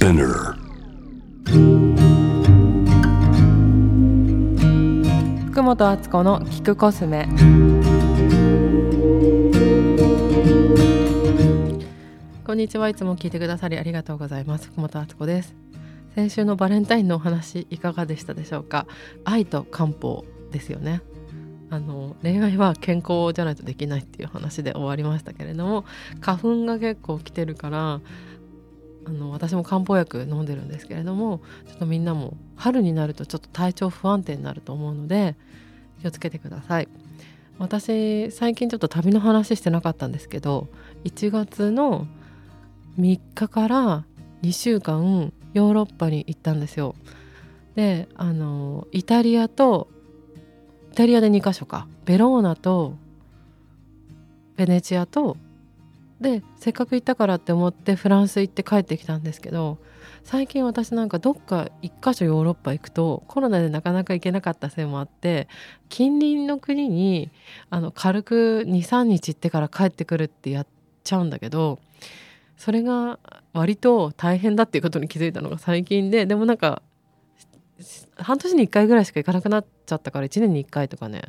Spinner. 福本敦子の聞くコスメ。こんにちは。いつも聞いてくださりありがとうございます。福本敦子です。先週のバレンタインのお話いかがでしたでしょうか？愛と漢方ですよね。あの恋愛は健康じゃないとできないっていう話で終わりましたけれども花粉が結構来てるからあの私も漢方薬飲んでるんですけれどもちょっとみんなも春になるとちょっと体調不安定になると思うので気をつけてください。私最近ちょっと旅の話してなかったんですけど1月の3日から2週間ヨーロッパに行ったんですよ。であのイタリアとイタリアで2カ所かベローナとベネチアとでせっかく行ったからって思ってフランス行って帰ってきたんですけど最近私なんかどっか一箇所ヨーロッパ行くとコロナでなかなか行けなかったせいもあって近隣の国にあの軽く23日行ってから帰ってくるってやっちゃうんだけどそれが割と大変だっていうことに気づいたのが最近ででもなんか半年に1回ぐらいしか行かなくなっちゃったから1年に1回とかね。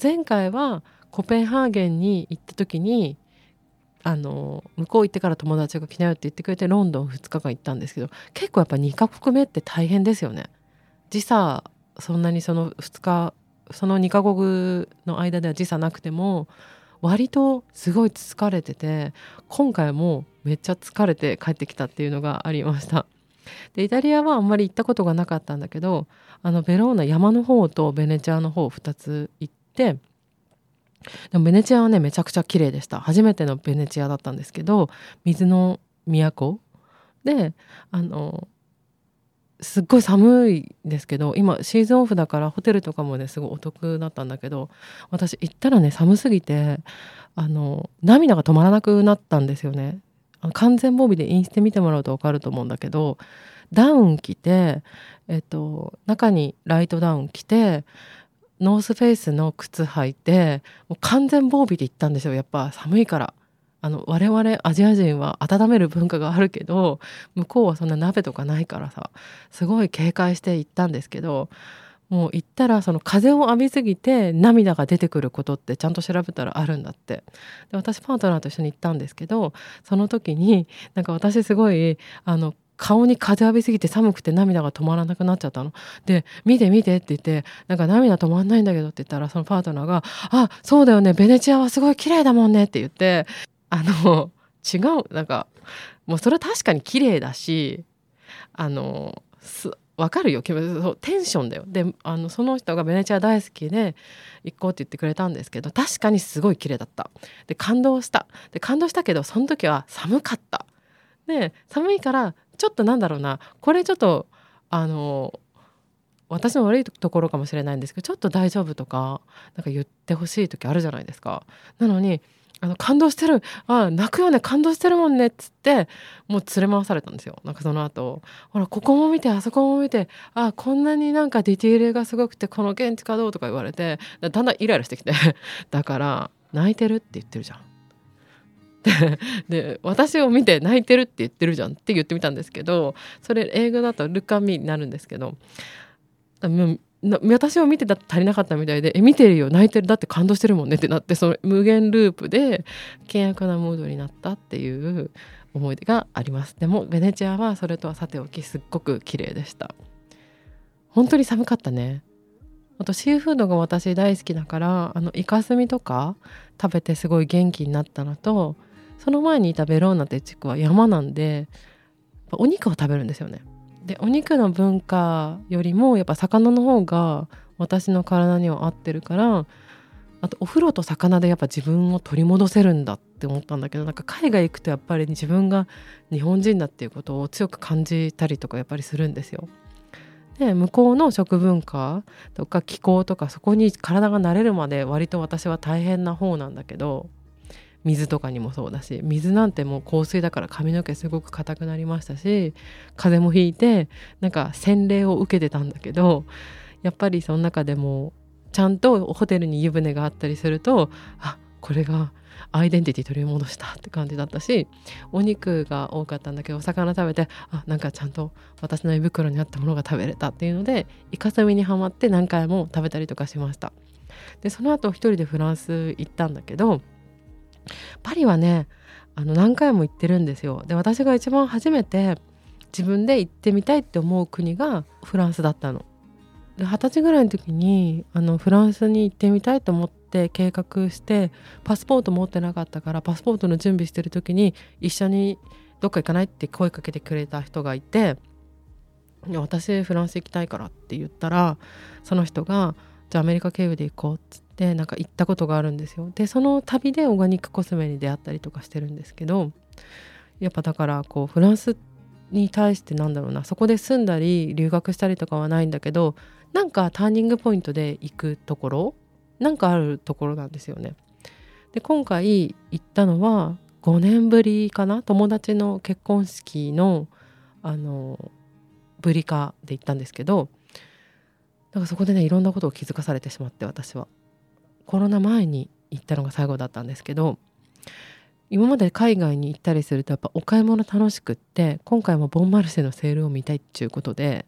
前回はコペンハーゲンに行った時にあの向こう行ってから友達が来なよって言ってくれてロンドン2日間行ったんですけど結構やっぱ2カ国目って大変ですよね。時差そんなにその2日その2カ国の間では時差なくても割とすごい疲れてて今回もめっちゃ疲れて帰ってきたっていうのがありました。でイタリアはあんまり行ったことがなかったんだけどあのベローナ山の方とベネチアの方2つ行ってでもベネチアはねめちゃくちゃ綺麗でした。初めてのベネチアだったんですけど水の都であのすっごい寒いですけど今シーズンオフだからホテルとかもねすごいお得だったんだけど私行ったらね寒すぎてあの涙が止まらなくなったんですよね。完全防備でインスタ見てもらうと分かると思うんだけどダウン着て、えっと、中にライトダウン着てノースフェイスの靴履いてもう完全防備で行ったんですよやっぱ寒いから。あの我々アジア人は温める文化があるけど向こうはそんな鍋とかないからさすごい警戒して行ったんですけどもう行ったらその風を浴びすぎて涙が出てくることってちゃんと調べたらあるんだって。で私パートナーと一緒に行ったんですけどその時になんか私すごいあの顔に風浴びすぎて寒くて涙が止まらなくなっちゃったの。で「見て見て」って言って「なんか涙止まんないんだけど」って言ったらそのパートナーが「あそうだよね。ベネチアはすごい綺麗だもんね」って言ってあの違うなんかもうそれは確かに綺麗だしあのわかるよ。テンションだよ。であのその人がベネチア大好きで行こうって言ってくれたんですけど確かにすごい綺麗だった。で感動した。で感動したけどその時は寒かった。で寒いからちょっとなんだろうな。これちょっとあの私の悪いところかもしれないんですけどちょっと大丈夫とかなんか言ってほしい時あるじゃないですか。なのにあの感動してる。あ泣くよね。感動してるもんねっつってもう連れ回されたんですよ。なんかその後。ほらここも見てあそこも見てあこんなになんかディティールがすごくてこの現地かどうとか言われてだんだんイライラしてきて。だから泣いてるって言ってるじゃん。で私を見て泣いてるって言ってるじゃんって言ってみたんですけどそれ英語だと「ルカミ」になるんですけど私を見てた足りなかったみたいで「え見てるよ泣いてるだって感動してるもんね」ってなってその無限ループで険悪なムードになったっていう思い出があります。でもベネチアはそれとはさておきすっごく綺麗でした。本当に寒かったね。あとシーフードが私大好きだからあのイカスミとか食べてすごい元気になったのとその前にいたベローナって地区は山なんでお肉を食べるんですよね。でお肉の文化よりもやっぱ魚の方が私の体には合ってるからあとお風呂と魚でやっぱ自分を取り戻せるんだって思ったんだけどなんか海外行くとやっぱり自分が日本人だっていうことを強く感じたりとかやっぱりするんですよ。で向こうの食文化とか気候とかそこに体が慣れるまで割と私は大変な方なんだけど水とかにもそうだし水なんてもう香水だから髪の毛すごく硬くなりましたし風邪もひいてなんか洗礼を受けてたんだけどやっぱりその中でもちゃんとホテルに湯船があったりするとあこれがアイデンティティ取り戻したって感じだったしお肉が多かったんだけどお魚食べてあなんかちゃんと私の胃袋にあったものが食べれたっていうのでイカスミにはまって何回も食べたりとかしました。でその後一人でフランス行ったんだけどパリはねあの何回も行ってるんですよで私が一番初めて自分で行ってみたいって思う国がフランスだったの。で二十歳ぐらいの時にあのフランスに行ってみたいと思って計画してパスポート持ってなかったからパスポートの準備してる時に一緒にどっか行かないって声かけてくれた人がいて「私フランス行きたいから」って言ったらその人が「じゃあアメリカ経由で行こう」っつってなんか行ったことがあるんですよ。でその旅でオーガニックコスメに出会ったりとかしてるんですけどやっぱだからこうフランスに対してなんだろうなそこで住んだり留学したりとかはないんだけどなんかターニングポイントで行くところなんかあるところなんですよね。で今回行ったのは5年ぶりかな友達の結婚式のあのブリカで行ったんですけどだかそこでねいろんなことを気づかされてしまって私はコロナ前に行ったのが最後だったんですけど今まで海外に行ったりするとやっぱお買い物楽しくって今回もボンマルシェのセールを見たいっていうことで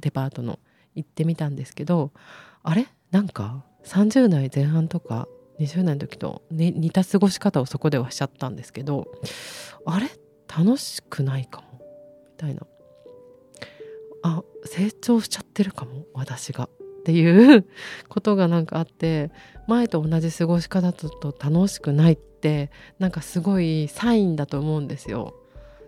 デパートの行ってみたんですけどあれ？なんか30代前半とか20代の時と、ね、似た過ごし方をそこではしちゃったんですけどあれ？楽しくないかもみたいな。あ成長しちゃってるかも私が。っていうことがなんかあって前と同じ過ごし方だと楽しくないってなんかすごいサインだと思うんですよ。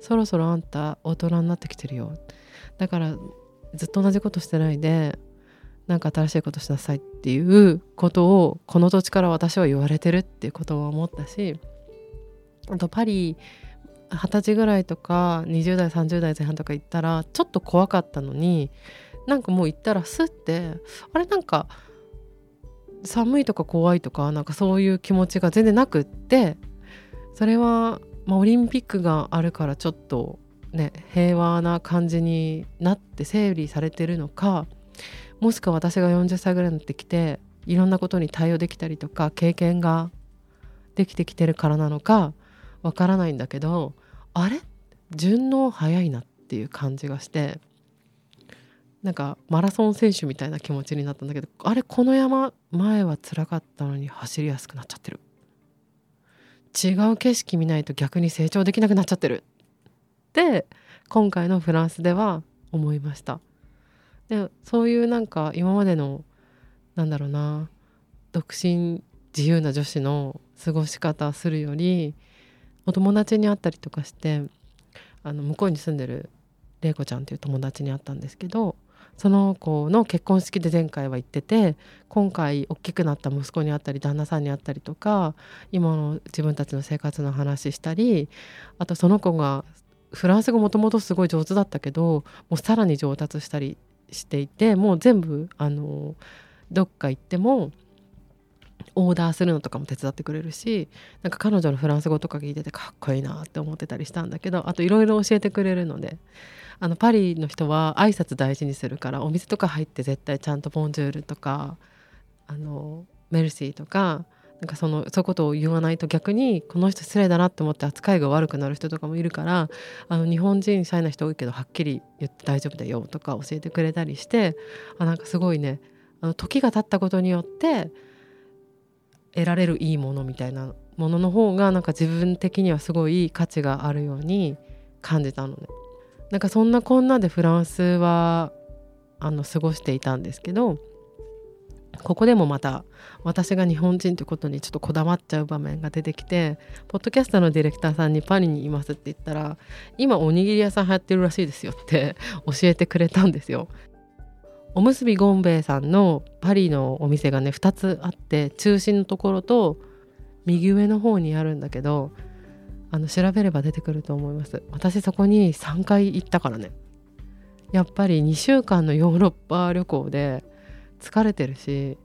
そろそろあんた大人になってきてるよ。だからずっと同じことしてないでなんか新しいことしなさいっていうことをこの土地から私は言われてるっていうことは思ったしあとパリ二十歳ぐらいとか20代30代前半とか行ったらちょっと怖かったのになんかもう行ったらスッてあれなんか寒いとか怖いとかなんかそういう気持ちが全然なくってそれは、まあ、オリンピックがあるからちょっとね平和な感じになって整理されてるのかもしくは私が40歳ぐらいになってきていろんなことに対応できたりとか経験ができてきてるからなのかわからないんだけどあれ？順応早いなっていう感じがして。なんかマラソン選手みたいな気持ちになったんだけどあれこの山前は辛かったのに走りやすくなっちゃってる。違う景色見ないと逆に成長できなくなっちゃってる。って今回のフランスでは思いました。でそういうなんか今までのなんだろうな独身自由な女子の過ごし方するよりお友達に会ったりとかしてあの向こうに住んでる玲子ちゃんっていう友達に会ったんですけどその子の結婚式で前回は行ってて今回大きくなった息子に会ったり旦那さんに会ったりとか今の自分たちの生活の話したりあとその子がフランス語もともとすごい上手だったけどもうさらに上達したりしていてもう全部あのどっか行ってもオーダーするのとかも手伝ってくれるしなんか彼女のフランス語とか聞いててかっこいいなって思ってたりしたんだけどあといろいろ教えてくれるのであのパリの人は挨拶大事にするからお店とか入って絶対ちゃんと「ボンジュール」とか「あのメルシー」とかなんかそのそういうことを言わないと逆にこの人失礼だなって思って扱いが悪くなる人とかもいるからあの日本人シャイな人多いけどはっきり言って大丈夫だよとか教えてくれたりしてあなんかすごいねあの時が経ったことによって得られるいいものみたいなものの方がなんか自分的にはすごい価値があるように感じたのね。なんかそんなこんなでフランスはあの過ごしていたんですけどここでもまた私が日本人ということにちょっとこだわっちゃう場面が出てきてポッドキャストのディレクターさんにパリにいますって言ったら今おにぎり屋さん流行ってるらしいですよって教えてくれたんですよ。おむすびゴンベイさんのパリのお店がね2つあって中心のところと右上の方にあるんだけどあの調べれば出てくると思います。私そこに3回行ったからね。やっぱり2週間のヨーロッパ旅行で疲れてるし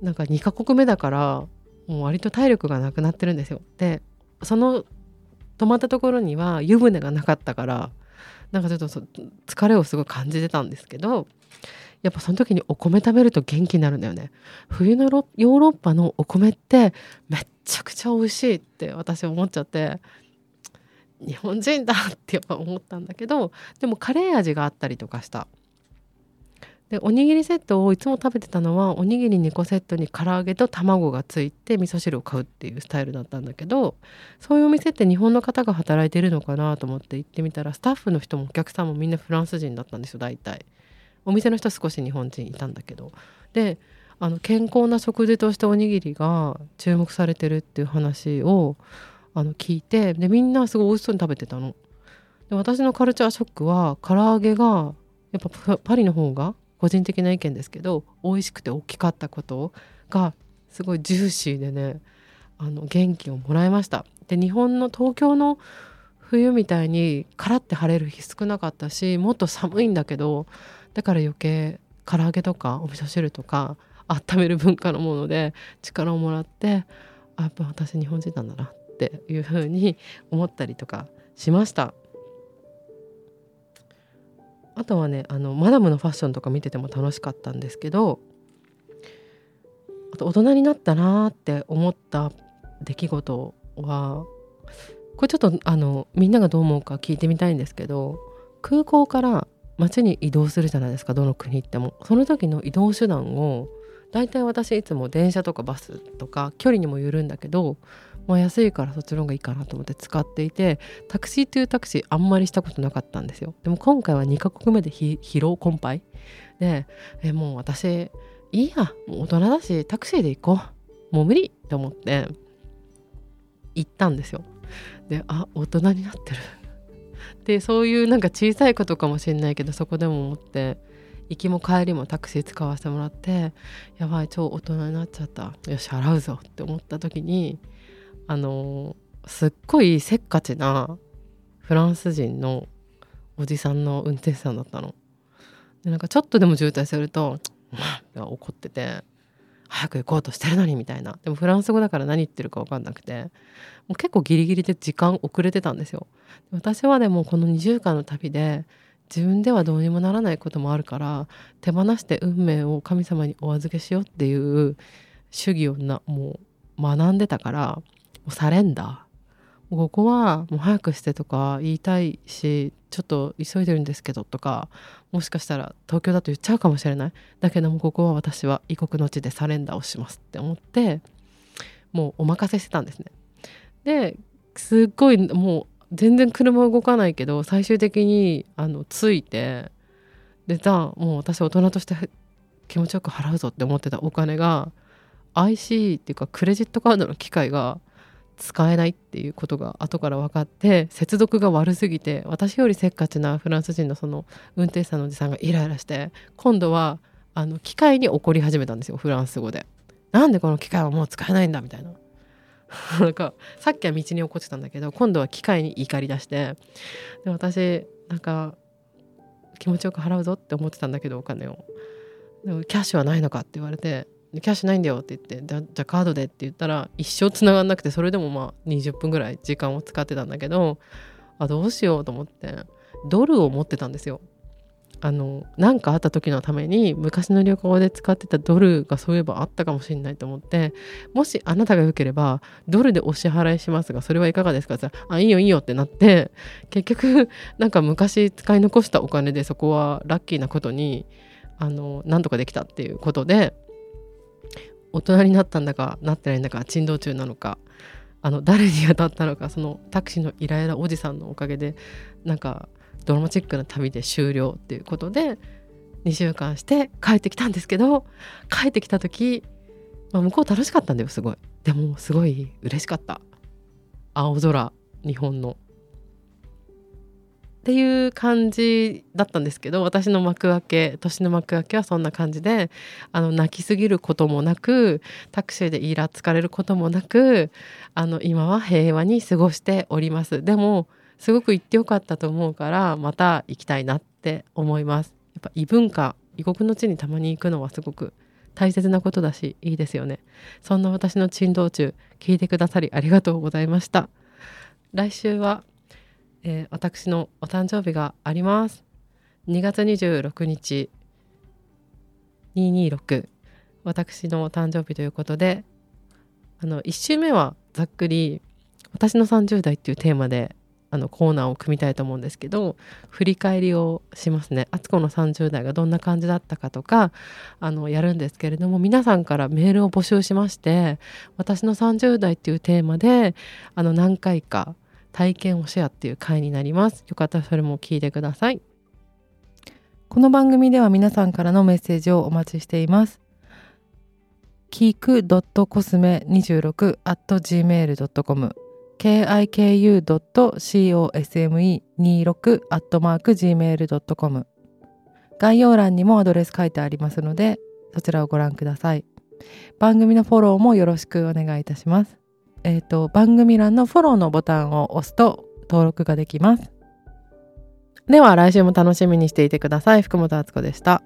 なんか2カ国目だからもう割と体力がなくなってるんですよ。でその泊まったところには湯船がなかったからなんかちょっと疲れをすごい感じてたんですけどやっぱその時にお米食べると元気になるんだよね。冬のヨーロッパのお米ってめっちゃくちゃ美味しいって私思っちゃって。日本人だってやっぱ思ったんだけどでもカレー味があったりとかした。でおにぎりセットをいつも食べてたのはおにぎり2個セットに唐揚げと卵がついて味噌汁を買うっていうスタイルだったんだけどそういうお店って日本の方が働いてるのかなと思って行ってみたらスタッフの人もお客さんもみんなフランス人だったんですよ大体。お店の人少し日本人いたんだけどであの健康な食事としておにぎりが注目されてるっていう話をあの聞いてでみんなすごい美味しそうに食べてたの。で私のカルチャーショックは唐揚げがやっぱパリの方が個人的な意見ですけど美味しくて大きかったことがすごいジューシーでねあの元気をもらいましたで日本の東京の冬みたいにカラッて晴れる日少なかったしもっと寒いんだけどだから余計唐揚げとかお味噌汁とか温める文化のもので力をもらってあやっぱ私日本人なんだなっていうふうに思ったりとかしました。あとはねあのマダムのファッションとか見てても楽しかったんですけどあと大人になったなって思った出来事はこれちょっとあのみんながどう思うか聞いてみたいんですけど空港から街に移動するじゃないですかどの国行っても。その時の移動手段を大体私いつも電車とかバスとか距離にもよるんだけどまあ、安いからそっちの方がいいかなと思って使っていてタクシーというタクシーあんまりしたことなかったんですよ。でも今回は2カ国目で疲労困憊。でえもう私いいやもう大人だしタクシーで行こう。もう無理と思って行ったんですよ。であ大人になってる。でそういうなんか小さいことかもしれないけどそこでも思って行きも帰りもタクシー使わせてもらってやばい超大人になっちゃったよし払うぞって思った時にあのすっごいせっかちなフランス人のおじさんの運転手さんだったの。でなんかちょっとでも渋滞すると「怒ってて「早く行こうとしてるのに」みたいな。でもフランス語だから何言ってるか分かんなくて。もう結構ギリギリで時間遅れてたんですよ。私はでもこの2週間の旅で自分ではどうにもならないこともあるから手放して運命を神様にお預けしようっていう主義をなもう学んでたからもうサレンダーここはもう早くしてとか言いたいしちょっと急いでるんですけどとかもしかしたら東京だと言っちゃうかもしれない。だけどもここは私は異国の地でサレンダーをしますって思ってもうお任せしてたんですね。ですっごいもう全然車動かないけど最終的にあの着いてでじゃあもう私大人として気持ちよく払うぞって思ってたお金が IC っていうかクレジットカードの機械が使えないっていうことが後から分かって接続が悪すぎて私よりせっかちなフランス人のその運転手さんのおじさんがイライラして今度はあの機械に怒り始めたんですよフランス語で。なんでこの機械はもう使えないんだみたいな。なんかさっきは道に怒ってたんだけど今度は機械に怒り出してで私なんか気持ちよく払うぞって思ってたんだけどお金をでもキャッシュはないのかって言われてキャッシュないんだよって言ってじゃあカードでって言ったら一生つながんなくてそれでもまあ20分ぐらい時間を使ってたんだけどあどうしようと思ってドルを持ってたんですよ。あの何かあった時のために昔の旅行で使ってたドルがそういえばあったかもしれないと思ってもしあなたが良ければドルでお支払いしますがそれはいかがですかってっあいいよいいよってなって結局なんか昔使い残したお金でそこはラッキーなことにあの何とかできたっていうことで大人になったんだかなってないんだか珍道中なのかあの誰に当たったのかそのタクシーのイライラおじさんのおかげでなんかドラマチックな旅で終了っていうことで2週間して帰ってきたんですけど帰ってきた時、まあ、向こう楽しかったんだよすごい。でもすごい嬉しかった。青空日本の。っていう感じだったんですけど私の幕開け年の幕開けはそんな感じであの泣きすぎることもなくタクシーでイラつかれることもなくあの今は平和に過ごしております。でもすごく行ってよかったと思うからまた行きたいなって思います。やっぱ異文化異国の地にたまに行くのはすごく大切なことだしいいですよね。そんな私の珍道中聞いてくださりありがとうございました。来週はえー、私のお誕生日があります2月26日226私のお誕生日ということであの1週目はざっくり「私の30代」っていうテーマであのコーナーを組みたいと思うんですけど振り返りをしますね。あつこの30代がどんな感じだったかとかあのやるんですけれども皆さんからメールを募集しまして「私の30代」っていうテーマであの何回か体験をシェアっていう回になります。よかったらそれも聞いてください。この番組では皆さんからのメッセージをお待ちしています。キーク .cosme26 at gmail.com kiku.cosme26 at mark gmail.com 概要欄にもアドレス書いてありますのでそちらをご覧ください番組のフォローもよろしくお願いいたしますえ、ー、と番組欄のフォローのボタンを押すと登録ができます。では来週も楽しみにしていてください。福本敦子でした。